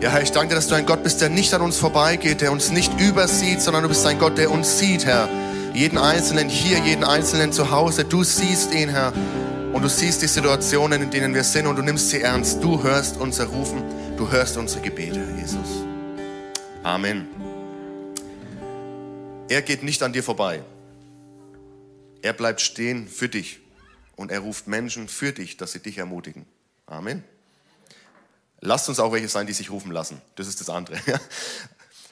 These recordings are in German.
Ja, Herr, ich danke dir, dass du ein Gott bist, der nicht an uns vorbeigeht, der uns nicht übersieht, sondern du bist ein Gott, der uns sieht, Herr. Jeden Einzelnen hier, jeden Einzelnen zu Hause. Du siehst ihn, Herr. Und du siehst die Situationen, in denen wir sind und du nimmst sie ernst. Du hörst unser Rufen, du hörst unsere Gebete, Herr Jesus. Amen. Er geht nicht an dir vorbei. Er bleibt stehen für dich und er ruft Menschen für dich, dass sie dich ermutigen. Amen. Lasst uns auch welche sein, die sich rufen lassen. Das ist das andere.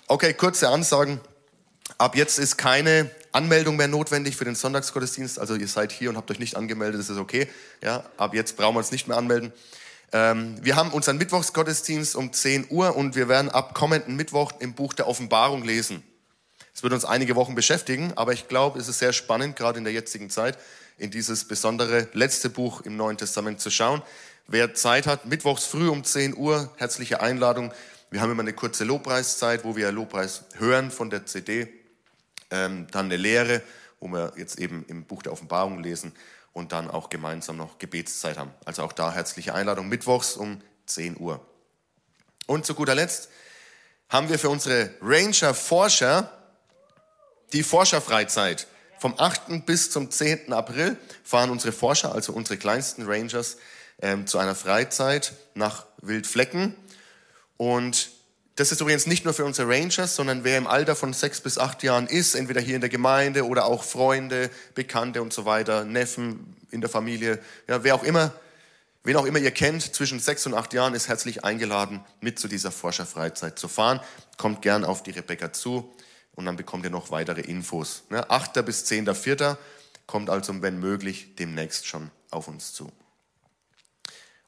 Okay, kurze Ansagen. Ab jetzt ist keine Anmeldung mehr notwendig für den Sonntagsgottesdienst. Also ihr seid hier und habt euch nicht angemeldet, das ist okay. Ja, ab jetzt brauchen wir uns nicht mehr anmelden. Ähm, wir haben unseren Mittwochsgottesdienst um 10 Uhr und wir werden ab kommenden Mittwoch im Buch der Offenbarung lesen. Es wird uns einige Wochen beschäftigen, aber ich glaube, es ist sehr spannend, gerade in der jetzigen Zeit, in dieses besondere letzte Buch im Neuen Testament zu schauen. Wer Zeit hat, mittwochs früh um 10 Uhr, herzliche Einladung. Wir haben immer eine kurze Lobpreiszeit, wo wir Lobpreis hören von der CD. Ähm, dann eine Lehre, wo wir jetzt eben im Buch der Offenbarung lesen und dann auch gemeinsam noch Gebetszeit haben. Also auch da herzliche Einladung, mittwochs um 10 Uhr. Und zu guter Letzt haben wir für unsere Ranger-Forscher die Forscherfreizeit. Vom 8. bis zum 10. April fahren unsere Forscher, also unsere kleinsten Rangers, ähm, zu einer Freizeit nach Wildflecken. Und das ist übrigens nicht nur für unsere Rangers, sondern wer im Alter von sechs bis acht Jahren ist, entweder hier in der Gemeinde oder auch Freunde, Bekannte und so weiter, Neffen in der Familie, ja, wer auch immer, wen auch immer ihr kennt, zwischen sechs und acht Jahren ist herzlich eingeladen, mit zu dieser Forscherfreizeit zu fahren. Kommt gern auf die Rebecca zu und dann bekommt ihr noch weitere Infos. Ne? 8. bis 10.4. kommt also, wenn möglich, demnächst schon auf uns zu.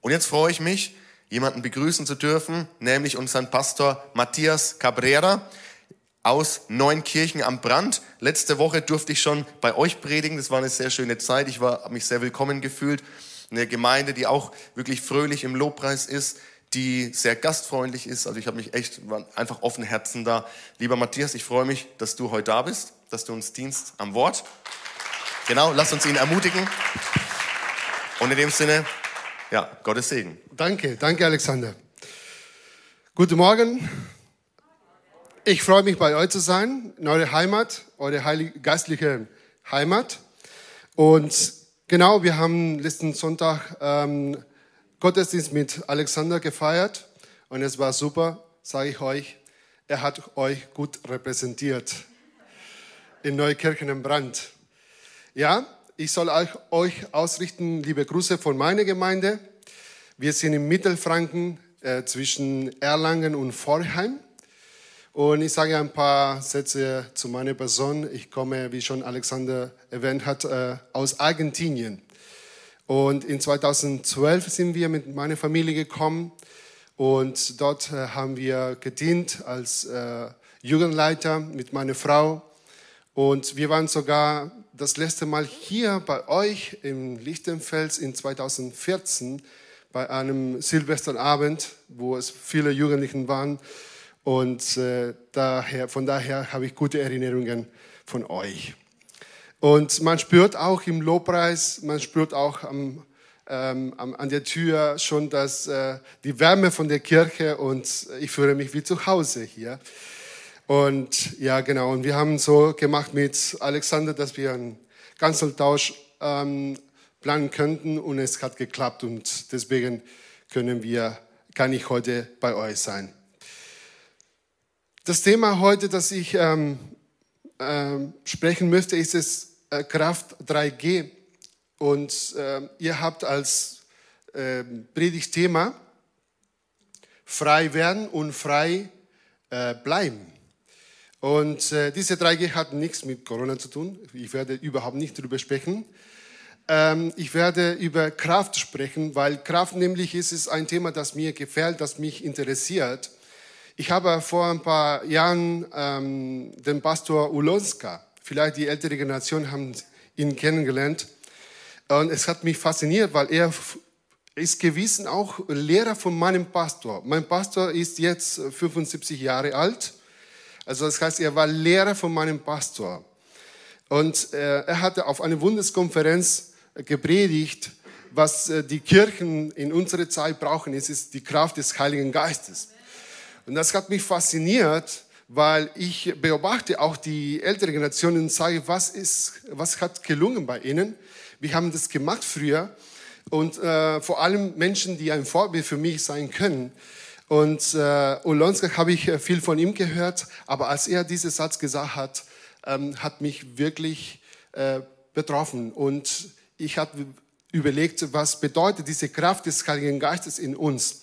Und jetzt freue ich mich, jemanden begrüßen zu dürfen, nämlich unseren Pastor Matthias Cabrera aus Neunkirchen am Brand. Letzte Woche durfte ich schon bei euch predigen. Das war eine sehr schöne Zeit. Ich habe mich sehr willkommen gefühlt. Eine Gemeinde, die auch wirklich fröhlich im Lobpreis ist, die sehr gastfreundlich ist. Also ich habe mich echt einfach offen Herzen da. Lieber Matthias, ich freue mich, dass du heute da bist, dass du uns dienst am Wort. Genau, lass uns ihn ermutigen. Und in dem Sinne, ja, Gottes Segen. Danke, danke Alexander. Guten Morgen. Ich freue mich bei euch zu sein, in eurer Heimat, eure heilige, geistliche Heimat. Und genau, wir haben letzten Sonntag ähm, Gottesdienst mit Alexander gefeiert und es war super, sage ich euch. Er hat euch gut repräsentiert in Neukirchen im Brand. Ja, ich soll euch ausrichten, liebe Grüße von meiner Gemeinde. Wir sind in Mittelfranken äh, zwischen Erlangen und Vorheim. Und ich sage ein paar Sätze zu meiner Person. Ich komme, wie schon Alexander erwähnt hat, äh, aus Argentinien. Und in 2012 sind wir mit meiner Familie gekommen und dort äh, haben wir gedient als äh, Jugendleiter mit meiner Frau. Und wir waren sogar das letzte Mal hier bei euch im Lichtenfels in 2014 bei einem Silvesterabend, wo es viele Jugendlichen waren. Und äh, daher, von daher habe ich gute Erinnerungen von euch. Und man spürt auch im Lobpreis, man spürt auch am, ähm, an der Tür schon dass, äh, die Wärme von der Kirche und ich fühle mich wie zu Hause hier. Und ja, genau. Und wir haben so gemacht mit Alexander, dass wir einen Kanzeltausch ähm, planen könnten und es hat geklappt und deswegen können wir, kann ich heute bei euch sein. Das Thema heute, das ich ähm, ähm, sprechen möchte, ist es äh, Kraft 3G und äh, ihr habt als äh, Predigtthema frei werden und frei äh, bleiben. Und äh, diese 3G hat nichts mit Corona zu tun. Ich werde überhaupt nicht darüber sprechen. Ähm, ich werde über Kraft sprechen, weil Kraft nämlich ist, ist ein Thema, das mir gefällt, das mich interessiert. Ich habe vor ein paar Jahren ähm, den Pastor Ulonska, vielleicht die ältere Generation haben ihn kennengelernt. Und es hat mich fasziniert, weil er ist gewissen auch Lehrer von meinem Pastor. Mein Pastor ist jetzt 75 Jahre alt also das heißt, er war Lehrer von meinem Pastor. Und äh, er hatte auf einer Bundeskonferenz gepredigt, was äh, die Kirchen in unserer Zeit brauchen, es ist die Kraft des Heiligen Geistes. Und das hat mich fasziniert, weil ich beobachte auch die ältere Generation und sage, was, ist, was hat gelungen bei ihnen? Wir haben das gemacht früher und äh, vor allem Menschen, die ein Vorbild für mich sein können. Und äh, Olonska habe ich äh, viel von ihm gehört, aber als er diesen Satz gesagt hat, ähm, hat mich wirklich äh, betroffen. Und ich habe überlegt, was bedeutet diese Kraft des Heiligen Geistes in uns.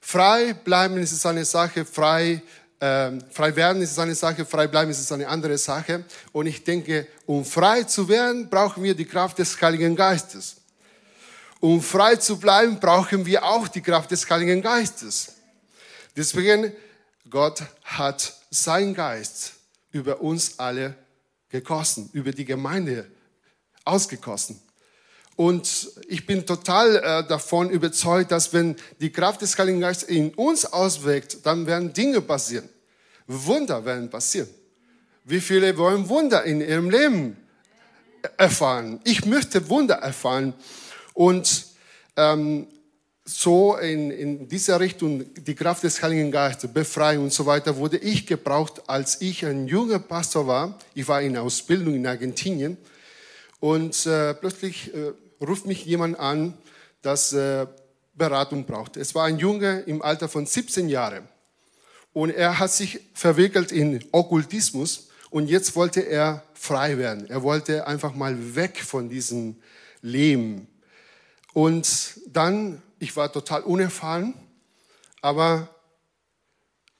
Frei bleiben ist eine Sache, frei, äh, frei werden ist eine Sache, frei bleiben ist eine andere Sache. Und ich denke, um frei zu werden, brauchen wir die Kraft des Heiligen Geistes. Um frei zu bleiben, brauchen wir auch die Kraft des Heiligen Geistes. Deswegen, Gott hat sein Geist über uns alle gekosten, über die Gemeinde ausgekosten. Und ich bin total äh, davon überzeugt, dass wenn die Kraft des Heiligen Geistes in uns auswirkt, dann werden Dinge passieren. Wunder werden passieren. Wie viele wollen Wunder in ihrem Leben erfahren? Ich möchte Wunder erfahren. Und ähm, so in, in dieser Richtung, die Kraft des Heiligen Geistes, Befreiung und so weiter, wurde ich gebraucht, als ich ein junger Pastor war. Ich war in Ausbildung in Argentinien und äh, plötzlich äh, ruft mich jemand an, das äh, Beratung braucht. Es war ein Junge im Alter von 17 Jahren und er hat sich verwickelt in Okkultismus und jetzt wollte er frei werden. Er wollte einfach mal weg von diesem Leben. Und dann ich war total unerfahren, aber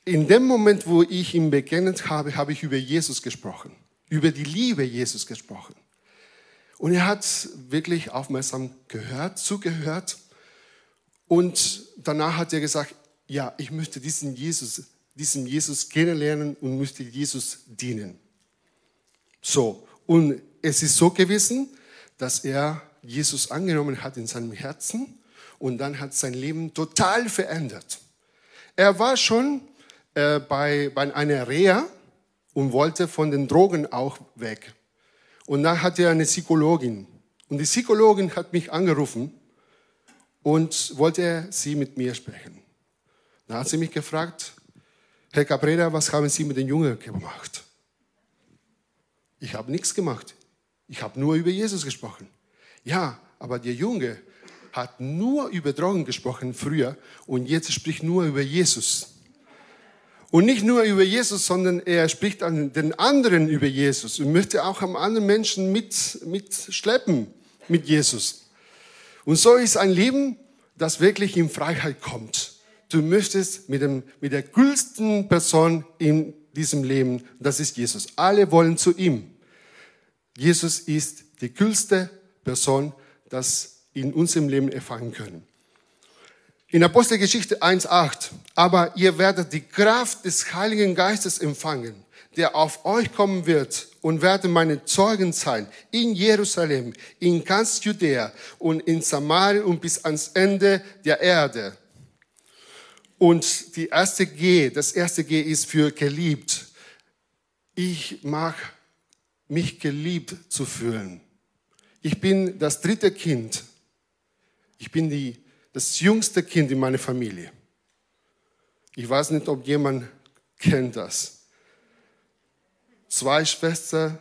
in dem Moment, wo ich ihm begegnet habe, habe ich über Jesus gesprochen, über die Liebe Jesus gesprochen. Und er hat wirklich aufmerksam gehört, zugehört. Und danach hat er gesagt, ja, ich möchte diesen Jesus, diesen Jesus kennenlernen und möchte Jesus dienen. So, und es ist so gewesen, dass er Jesus angenommen hat in seinem Herzen und dann hat sein Leben total verändert. Er war schon äh, bei, bei einer Reha und wollte von den Drogen auch weg. Und dann hatte er eine Psychologin. Und die Psychologin hat mich angerufen und wollte sie mit mir sprechen. Da hat sie mich gefragt, Herr Cabrera, was haben Sie mit den Jungen gemacht? Ich habe nichts gemacht. Ich habe nur über Jesus gesprochen. Ja, aber der Junge hat nur über Drogen gesprochen früher und jetzt spricht nur über Jesus. Und nicht nur über Jesus, sondern er spricht an den anderen über Jesus und möchte auch am anderen Menschen mit, mitschleppen mit Jesus. Und so ist ein Leben, das wirklich in Freiheit kommt. Du möchtest mit, dem, mit der coolsten Person in diesem Leben, das ist Jesus. Alle wollen zu ihm. Jesus ist die coolste Person, das in unserem Leben erfahren können. In Apostelgeschichte 1.8, aber ihr werdet die Kraft des Heiligen Geistes empfangen, der auf euch kommen wird und werdet meine Zeugen sein in Jerusalem, in ganz Judäa und in Samarien und bis ans Ende der Erde. Und die erste G, das erste G ist für geliebt. Ich mag mich geliebt zu fühlen. Ich bin das dritte Kind ich bin die, das jüngste Kind in meiner Familie. Ich weiß nicht, ob jemand kennt das. Zwei Schwestern,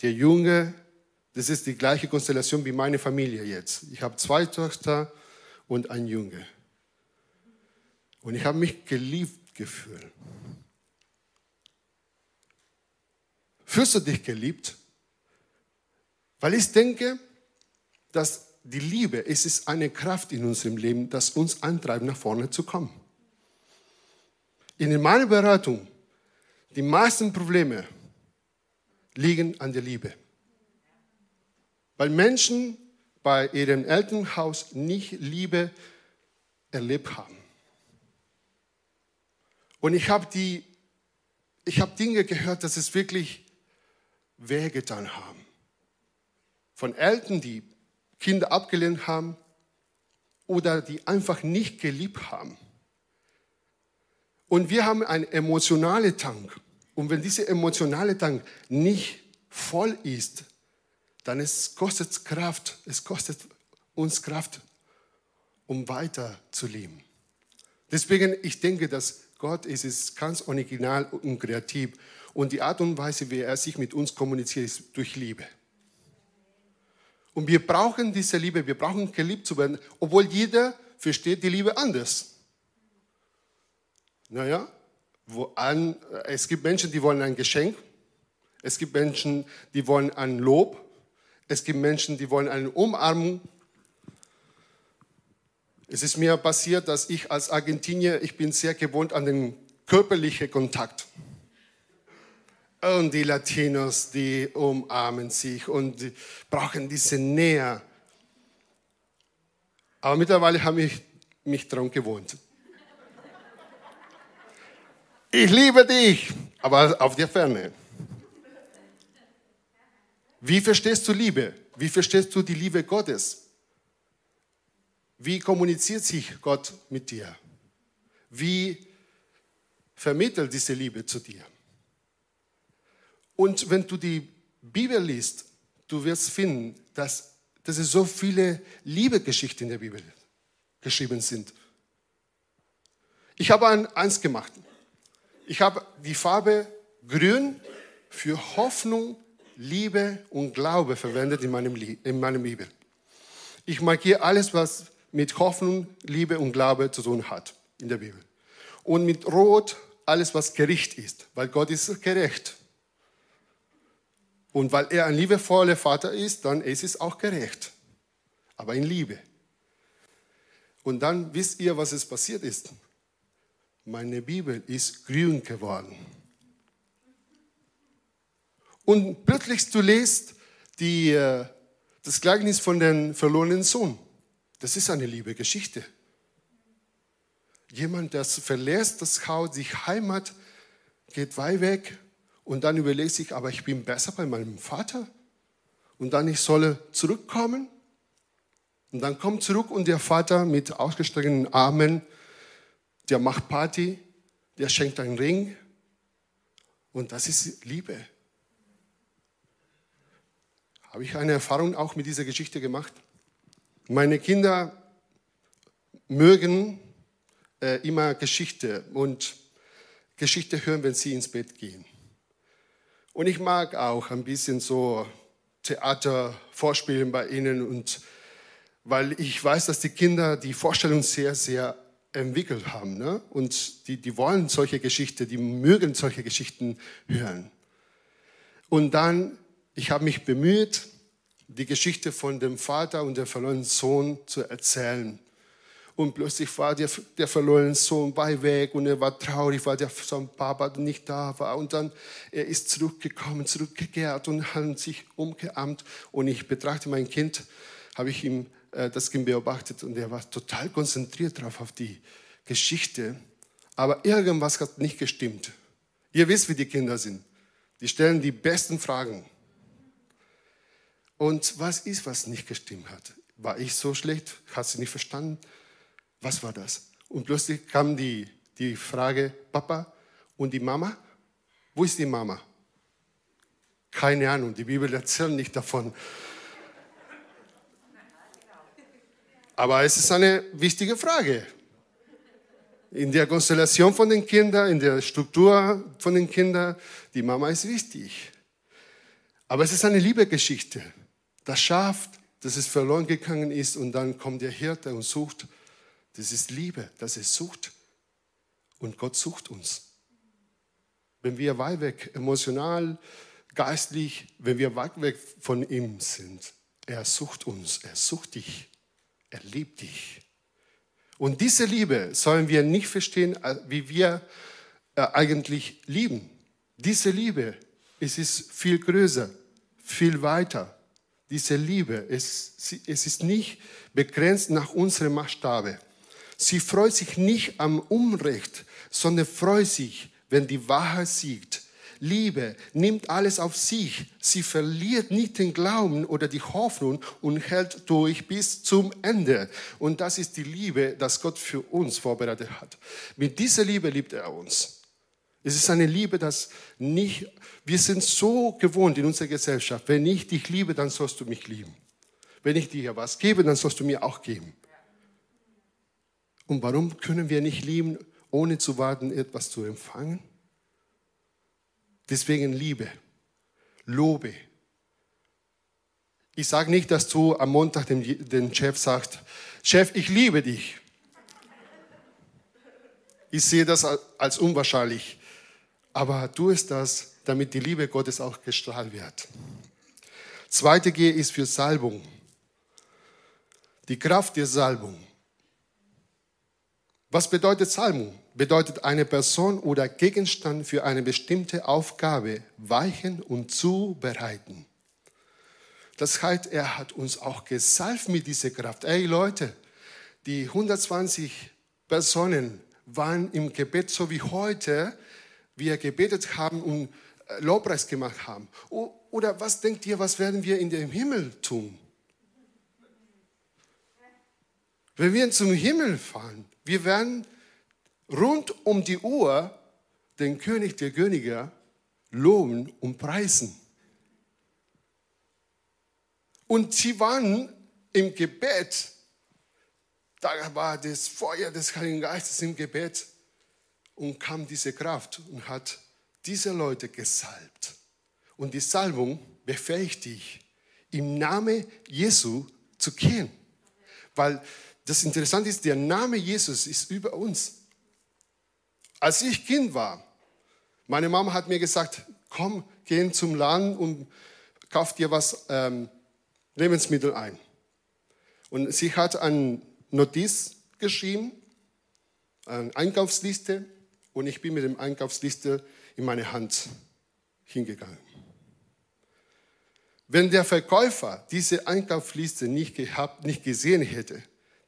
der Junge, das ist die gleiche Konstellation wie meine Familie jetzt. Ich habe zwei Töchter und ein Junge. Und ich habe mich geliebt gefühlt. Fühlst du dich geliebt? Weil ich denke, dass die Liebe, es ist eine Kraft in unserem Leben, das uns antreibt, nach vorne zu kommen. In meiner Beratung, die meisten Probleme liegen an der Liebe. Weil Menschen bei ihrem Elternhaus nicht Liebe erlebt haben. Und ich habe die, ich habe Dinge gehört, dass es wirklich wehgetan haben. Von Eltern, die Kinder abgelehnt haben oder die einfach nicht geliebt haben. Und wir haben einen emotionalen Tank. Und wenn dieser emotionale Tank nicht voll ist, dann es kostet es Kraft, es kostet uns Kraft, um weiter zu leben. Deswegen, ich denke, dass Gott ist, ist ganz original und kreativ. Und die Art und Weise, wie er sich mit uns kommuniziert, ist durch Liebe. Und wir brauchen diese Liebe, wir brauchen geliebt zu werden, obwohl jeder versteht die Liebe anders. Naja, wo an, es gibt Menschen, die wollen ein Geschenk, es gibt Menschen, die wollen ein Lob, es gibt Menschen, die wollen eine Umarmung. Es ist mir passiert, dass ich als Argentinier, ich bin sehr gewohnt an den körperlichen Kontakt. Und die Latinos, die umarmen sich und brauchen diese Nähe. Aber mittlerweile habe ich mich daran gewohnt. Ich liebe dich, aber auf der Ferne. Wie verstehst du Liebe? Wie verstehst du die Liebe Gottes? Wie kommuniziert sich Gott mit dir? Wie vermittelt diese Liebe zu dir? Und wenn du die Bibel liest, du wirst finden, dass, dass es so viele Liebegeschichten in der Bibel geschrieben sind. Ich habe eins gemacht. Ich habe die Farbe grün für Hoffnung, Liebe und Glaube verwendet in meinem, in meinem Bibel. Ich markiere alles, was mit Hoffnung, Liebe und Glaube zu tun hat in der Bibel. Und mit Rot alles, was Gericht ist, weil Gott ist gerecht. Und weil er ein liebevoller Vater ist, dann ist es auch gerecht. Aber in Liebe. Und dann wisst ihr, was es passiert ist. Meine Bibel ist grün geworden. Und plötzlich du lest die, äh, das Gleichnis von dem verlorenen Sohn. Das ist eine liebe Geschichte. Jemand, der verlässt das Haus, sich Heimat, geht weit weg und dann überlegt sich, aber ich bin besser bei meinem Vater und dann ich solle zurückkommen. Und dann kommt zurück und der Vater mit ausgestreckten Armen, der macht Party, der schenkt einen Ring und das ist Liebe. Habe ich eine Erfahrung auch mit dieser Geschichte gemacht? Meine Kinder mögen äh, immer Geschichte und Geschichte hören, wenn sie ins Bett gehen. Und ich mag auch ein bisschen so Theater vorspielen bei ihnen und weil ich weiß, dass die Kinder die Vorstellung sehr, sehr entwickelt haben. Ne? Und die, die wollen solche Geschichten, die mögen solche Geschichten hören. Und dann, ich habe mich bemüht, die Geschichte von dem Vater und dem verlorenen Sohn zu erzählen. Und plötzlich war der, der verlorene Sohn bei weg und er war traurig, weil der sein Papa nicht da war. Und dann er ist zurückgekommen, zurückgekehrt und hat sich umgeammt. Und ich betrachte mein Kind, habe ich ihm äh, das Kind beobachtet und er war total konzentriert darauf auf die Geschichte. Aber irgendwas hat nicht gestimmt. Ihr wisst, wie die Kinder sind. Die stellen die besten Fragen. Und was ist, was nicht gestimmt hat? War ich so schlecht? Hat sie nicht verstanden? Was war das? Und plötzlich kam die, die Frage, Papa und die Mama? Wo ist die Mama? Keine Ahnung, die Bibel erzählt nicht davon. Aber es ist eine wichtige Frage. In der Konstellation von den Kindern, in der Struktur von den Kindern, die Mama ist wichtig. Aber es ist eine Liebegeschichte. Das Schaf, das es verloren gegangen ist und dann kommt der Hirte und sucht das ist Liebe, das ist Sucht. Und Gott sucht uns. Wenn wir weit weg, emotional, geistlich, wenn wir weit weg von ihm sind, er sucht uns, er sucht dich, er liebt dich. Und diese Liebe sollen wir nicht verstehen, äh, wie wir äh, eigentlich lieben. Diese Liebe, es ist viel größer, viel weiter. Diese Liebe, es, es ist nicht begrenzt nach unserem Maßstabe. Sie freut sich nicht am Unrecht, sondern freut sich, wenn die Wahrheit siegt. Liebe nimmt alles auf sich. Sie verliert nicht den Glauben oder die Hoffnung und hält durch bis zum Ende. Und das ist die Liebe, das Gott für uns vorbereitet hat. Mit dieser Liebe liebt er uns. Es ist eine Liebe, das nicht, wir sind so gewohnt in unserer Gesellschaft, wenn ich dich liebe, dann sollst du mich lieben. Wenn ich dir was gebe, dann sollst du mir auch geben. Und warum können wir nicht lieben, ohne zu warten, etwas zu empfangen? Deswegen Liebe, Lobe. Ich sage nicht, dass du am Montag dem, dem Chef sagst, Chef, ich liebe dich. Ich sehe das als unwahrscheinlich. Aber tu es das, damit die Liebe Gottes auch gestrahlt wird. Zweite G ist für Salbung. Die Kraft der Salbung. Was bedeutet Salbung? Bedeutet eine Person oder Gegenstand für eine bestimmte Aufgabe weichen und zubereiten. Das heißt, er hat uns auch gesalbt mit dieser Kraft. Ey Leute, die 120 Personen waren im Gebet so wie heute, wir gebetet haben und äh, Lobpreis gemacht haben. Oder was denkt ihr, was werden wir in dem Himmel tun? Wenn wir zum Himmel fahren, wir werden rund um die Uhr den König der Könige loben und preisen. Und sie waren im Gebet, da war das Feuer des Heiligen Geistes im Gebet und kam diese Kraft und hat diese Leute gesalbt. Und die Salbung befähigt dich, im Namen Jesu zu gehen. Weil das Interessante ist, der Name Jesus ist über uns. Als ich Kind war, meine Mama hat mir gesagt, komm, geh zum Laden und kauf dir was ähm, Lebensmittel ein. Und sie hat eine Notiz geschrieben, eine Einkaufsliste, und ich bin mit dem Einkaufsliste in meine Hand hingegangen. Wenn der Verkäufer diese Einkaufsliste nicht gehabt, nicht gesehen hätte,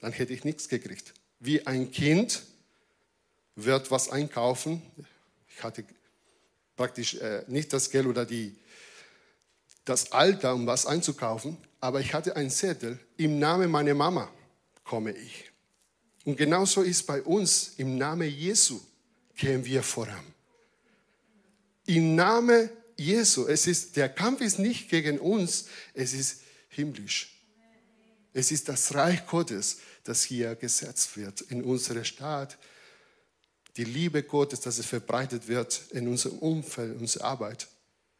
dann hätte ich nichts gekriegt. Wie ein Kind wird was einkaufen. Ich hatte praktisch äh, nicht das Geld oder die, das Alter, um was einzukaufen, aber ich hatte einen Zettel, im Namen meiner Mama komme ich. Und genauso ist bei uns, im Namen Jesu gehen wir voran. Im Namen Jesu, es ist, der Kampf ist nicht gegen uns, es ist himmlisch. Es ist das Reich Gottes, das hier gesetzt wird in unserer Stadt. Die Liebe Gottes, dass es verbreitet wird in unserem Umfeld, in unserer Arbeit,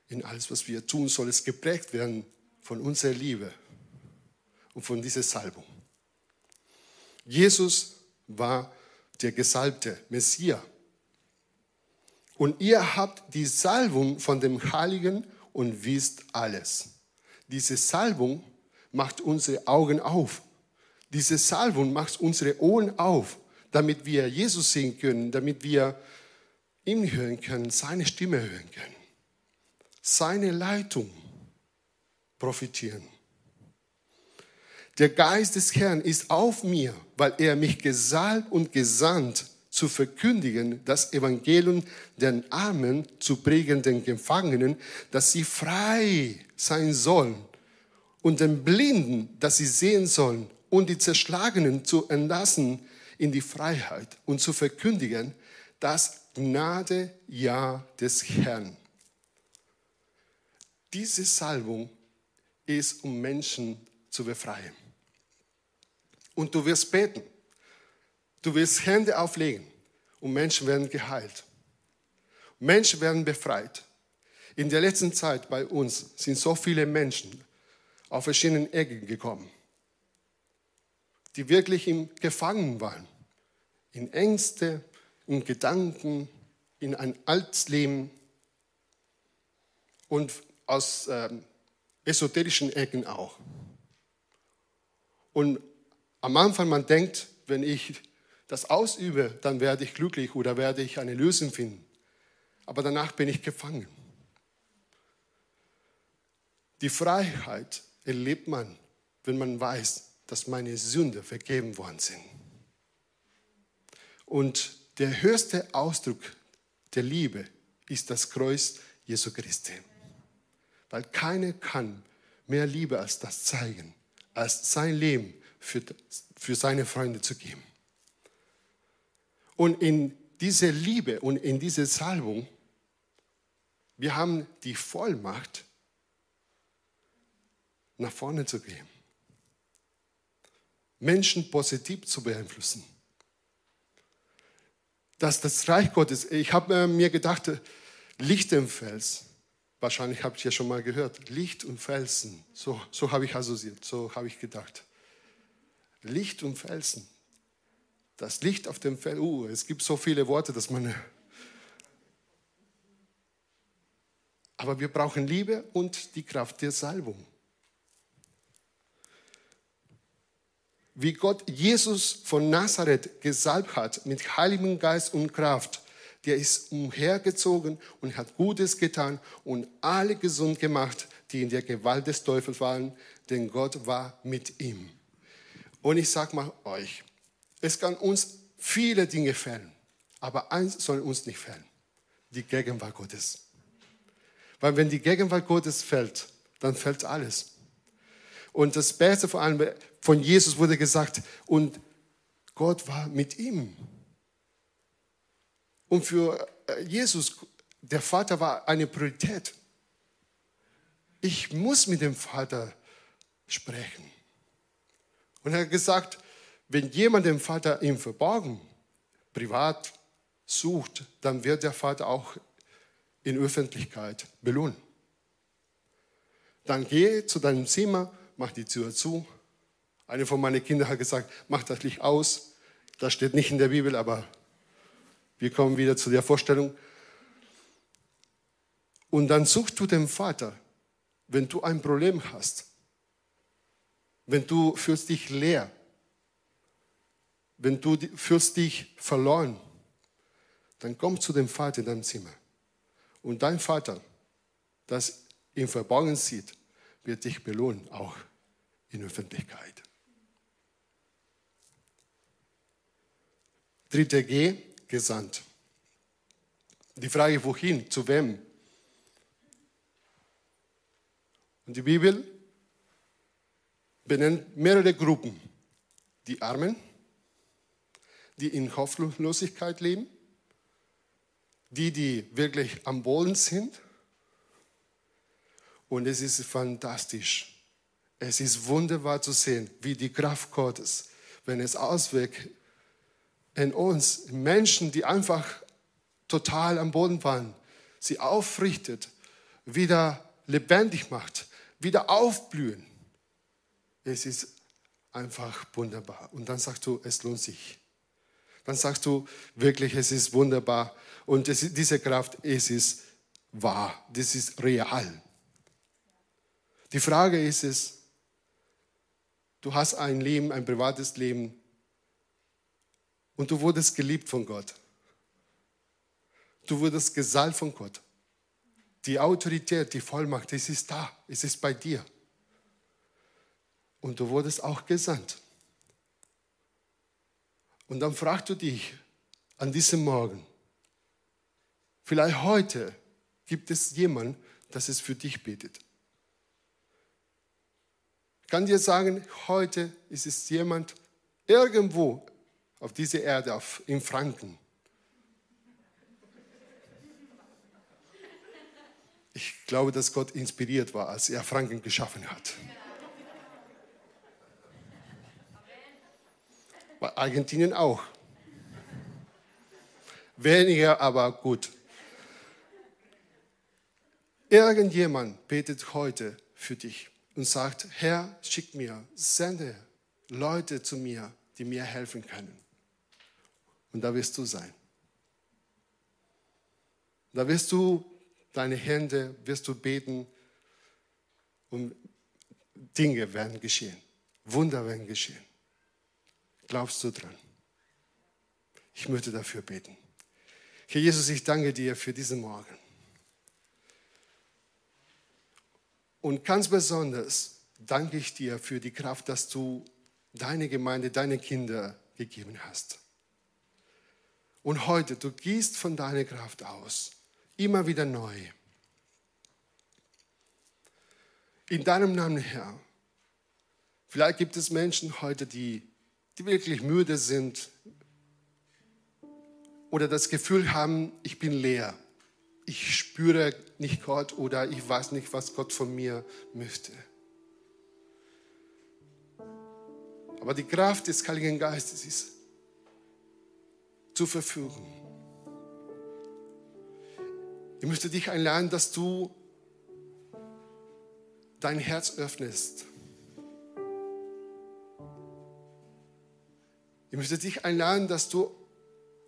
in alles, was wir tun, soll es geprägt werden von unserer Liebe und von dieser Salbung. Jesus war der gesalbte Messias. Und ihr habt die Salbung von dem Heiligen und wisst alles. Diese Salbung macht unsere Augen auf. Diese Salbung macht unsere Ohren auf, damit wir Jesus sehen können, damit wir ihn hören können, seine Stimme hören können, seine Leitung profitieren. Der Geist des Herrn ist auf mir, weil er mich gesalbt und gesandt zu verkündigen, das Evangelium den Armen zu prägen, den Gefangenen, dass sie frei sein sollen und den Blinden, dass sie sehen sollen und die Zerschlagenen zu entlassen in die Freiheit und zu verkündigen, das Gnade ja des Herrn. Diese Salbung ist, um Menschen zu befreien. Und du wirst beten. Du wirst Hände auflegen und Menschen werden geheilt. Menschen werden befreit. In der letzten Zeit bei uns sind so viele Menschen auf verschiedenen Ecken gekommen, die wirklich im Gefangen waren. In Ängste, in Gedanken, in ein altes Leben und aus ähm, esoterischen Ecken auch. Und am Anfang man denkt, wenn ich das ausübe, dann werde ich glücklich oder werde ich eine Lösung finden. Aber danach bin ich gefangen. Die Freiheit erlebt man, wenn man weiß, dass meine Sünde vergeben worden sind. Und der höchste Ausdruck der Liebe ist das Kreuz Jesu Christi. Weil keiner kann mehr Liebe als das zeigen, als sein Leben für, für seine Freunde zu geben. Und in diese Liebe und in diese Salbung, wir haben die Vollmacht, nach vorne zu gehen. Menschen positiv zu beeinflussen. dass das Reich Gottes, ich habe mir gedacht, Licht im Fels. Wahrscheinlich habt ihr schon mal gehört. Licht und Felsen. So, so habe ich assoziiert, so habe ich gedacht. Licht und Felsen. Das Licht auf dem Fels. Uh, es gibt so viele Worte, dass man. Aber wir brauchen Liebe und die Kraft der Salbung. Wie Gott Jesus von Nazareth gesalbt hat mit Heiligem Geist und Kraft. Der ist umhergezogen und hat Gutes getan und alle gesund gemacht, die in der Gewalt des Teufels waren, denn Gott war mit ihm. Und ich sage mal euch, es kann uns viele Dinge fällen, aber eins soll uns nicht fällen, die Gegenwart Gottes. Weil wenn die Gegenwart Gottes fällt, dann fällt alles. Und das Beste vor allem von Jesus wurde gesagt, und Gott war mit ihm. Und für äh, Jesus, der Vater war eine Priorität. Ich muss mit dem Vater sprechen. Und er hat gesagt, wenn jemand den Vater im Verborgen, privat sucht, dann wird der Vater auch in Öffentlichkeit belohnen. Dann geh zu deinem Zimmer mach die Tür zu. Eine von meinen Kindern hat gesagt, mach das Licht aus. Das steht nicht in der Bibel, aber wir kommen wieder zu der Vorstellung. Und dann suchst du den Vater, wenn du ein Problem hast, wenn du fühlst dich leer, wenn du fühlst dich verloren, dann komm zu dem Vater in deinem Zimmer. Und dein Vater, das im Verborgenen sieht, wird dich belohnen, auch in Öffentlichkeit. Dritte G, gesandt. Die Frage, wohin, zu wem? Und die Bibel benennt mehrere Gruppen. Die Armen, die in Hoffnungslosigkeit leben, die, die wirklich am Boden sind und es ist fantastisch. Es ist wunderbar zu sehen, wie die Kraft Gottes, wenn es auswirkt in uns, Menschen, die einfach total am Boden waren, sie aufrichtet, wieder lebendig macht, wieder aufblühen. Es ist einfach wunderbar. Und dann sagst du, es lohnt sich. Dann sagst du wirklich, es ist wunderbar. Und es, diese Kraft, es ist wahr, das ist real. Die Frage ist es, du hast ein Leben, ein privates Leben und du wurdest geliebt von Gott. Du wurdest gesalbt von Gott. Die Autorität, die Vollmacht, es ist da, es ist bei dir. Und du wurdest auch gesandt. Und dann fragst du dich an diesem Morgen, vielleicht heute gibt es jemanden, das es für dich betet. Ich kann dir sagen, heute ist es jemand irgendwo auf dieser Erde, auf, in Franken. Ich glaube, dass Gott inspiriert war, als er Franken geschaffen hat. Bei Argentinien auch. Weniger, aber gut. Irgendjemand betet heute für dich und sagt, Herr, schick mir, sende Leute zu mir, die mir helfen können. Und da wirst du sein. Da wirst du deine Hände, wirst du beten und Dinge werden geschehen. Wunder werden geschehen. Glaubst du dran? Ich möchte dafür beten. Herr Jesus, ich danke dir für diesen Morgen. Und ganz besonders danke ich dir für die Kraft, dass du deine Gemeinde, deine Kinder gegeben hast. Und heute, du gießt von deiner Kraft aus, immer wieder neu. In deinem Namen, Herr. Vielleicht gibt es Menschen heute, die, die wirklich müde sind oder das Gefühl haben, ich bin leer ich spüre nicht Gott oder ich weiß nicht, was Gott von mir möchte. Aber die Kraft des Heiligen Geistes ist zur Verfügung. Ich möchte dich einladen, dass du dein Herz öffnest. Ich möchte dich einladen, dass du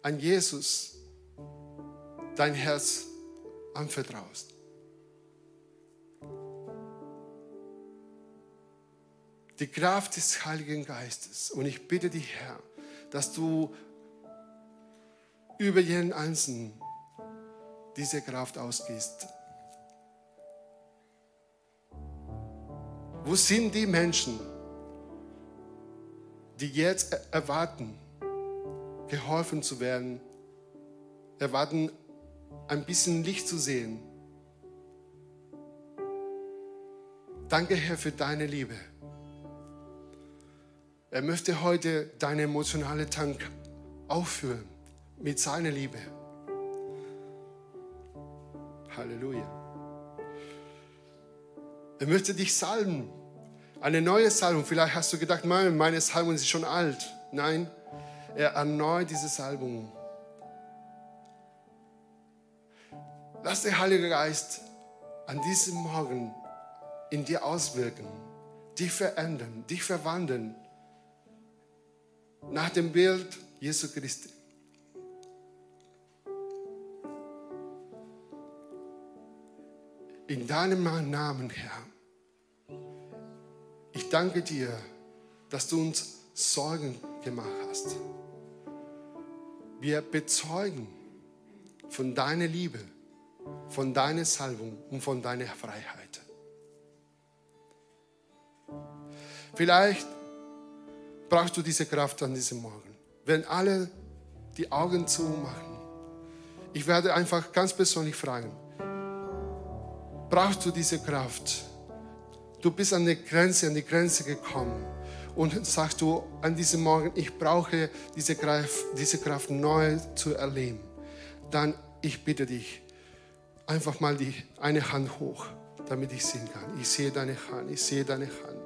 an Jesus dein Herz anvertraust. Die Kraft des Heiligen Geistes. Und ich bitte dich, Herr, dass du über jeden Einzelnen diese Kraft ausgehst. Wo sind die Menschen, die jetzt erwarten, geholfen zu werden, erwarten, ein bisschen Licht zu sehen? Danke, Herr, für deine Liebe. Er möchte heute deinen emotionalen Tank auffüllen mit seiner Liebe. Halleluja. Er möchte dich salben. Eine neue Salbung. Vielleicht hast du gedacht, meine Salbung ist schon alt. Nein, er erneut diese Salbung. Lass der Heilige Geist an diesem Morgen in dir auswirken, dich verändern, dich verwandeln nach dem Bild Jesu Christi. In deinem Namen, Herr. Ich danke dir, dass du uns Sorgen gemacht hast. Wir bezeugen von deiner Liebe, von deiner Salbung und von deiner Freiheit. Vielleicht brauchst du diese Kraft an diesem Morgen. Wenn alle die Augen zumachen, ich werde einfach ganz persönlich fragen, brauchst du diese Kraft? Du bist an die Grenze, an die Grenze gekommen und sagst du an diesem Morgen, ich brauche diese Kraft, diese Kraft neu zu erleben. Dann, ich bitte dich, einfach mal die eine Hand hoch, damit ich sehen kann. Ich sehe deine Hand, ich sehe deine Hand.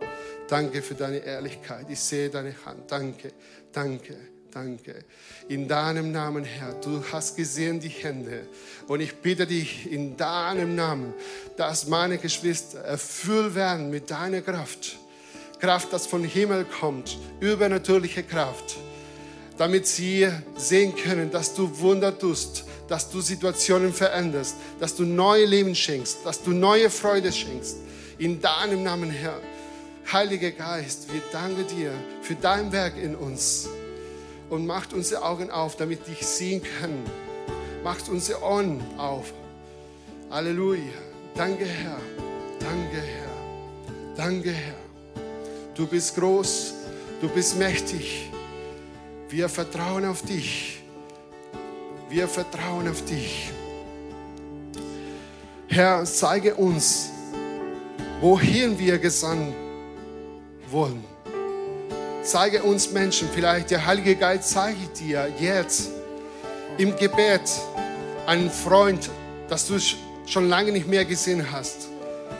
Danke für deine Ehrlichkeit. Ich sehe deine Hand. Danke, danke, danke. In deinem Namen, Herr, du hast gesehen die Hände. Und ich bitte dich in deinem Namen, dass meine Geschwister erfüllt werden mit deiner Kraft. Kraft, das von Himmel kommt, übernatürliche Kraft, damit sie sehen können, dass du Wunder tust, dass du Situationen veränderst, dass du neue Leben schenkst, dass du neue Freude schenkst. In deinem Namen, Herr. Heiliger Geist, wir danken dir für dein Werk in uns und macht unsere Augen auf, damit dich sehen können. Macht unsere Ohren auf. Halleluja. Danke, Herr. Danke, Herr. Danke, Herr. Du bist groß. Du bist mächtig. Wir vertrauen auf dich. Wir vertrauen auf dich. Herr, zeige uns, wohin wir gesandt wollen. Zeige uns Menschen, vielleicht der Heilige Geist zeige dir jetzt im Gebet einen Freund, das du schon lange nicht mehr gesehen hast.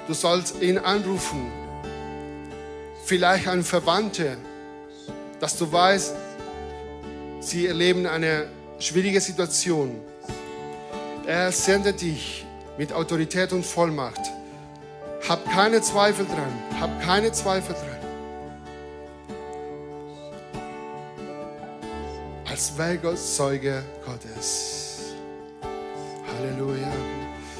Du sollst ihn anrufen. Vielleicht einen Verwandten, dass du weißt, sie erleben eine schwierige Situation. Er sendet dich mit Autorität und Vollmacht. Hab keine Zweifel dran. Hab keine Zweifel dran. als Werkzeuge Gottes. Halleluja.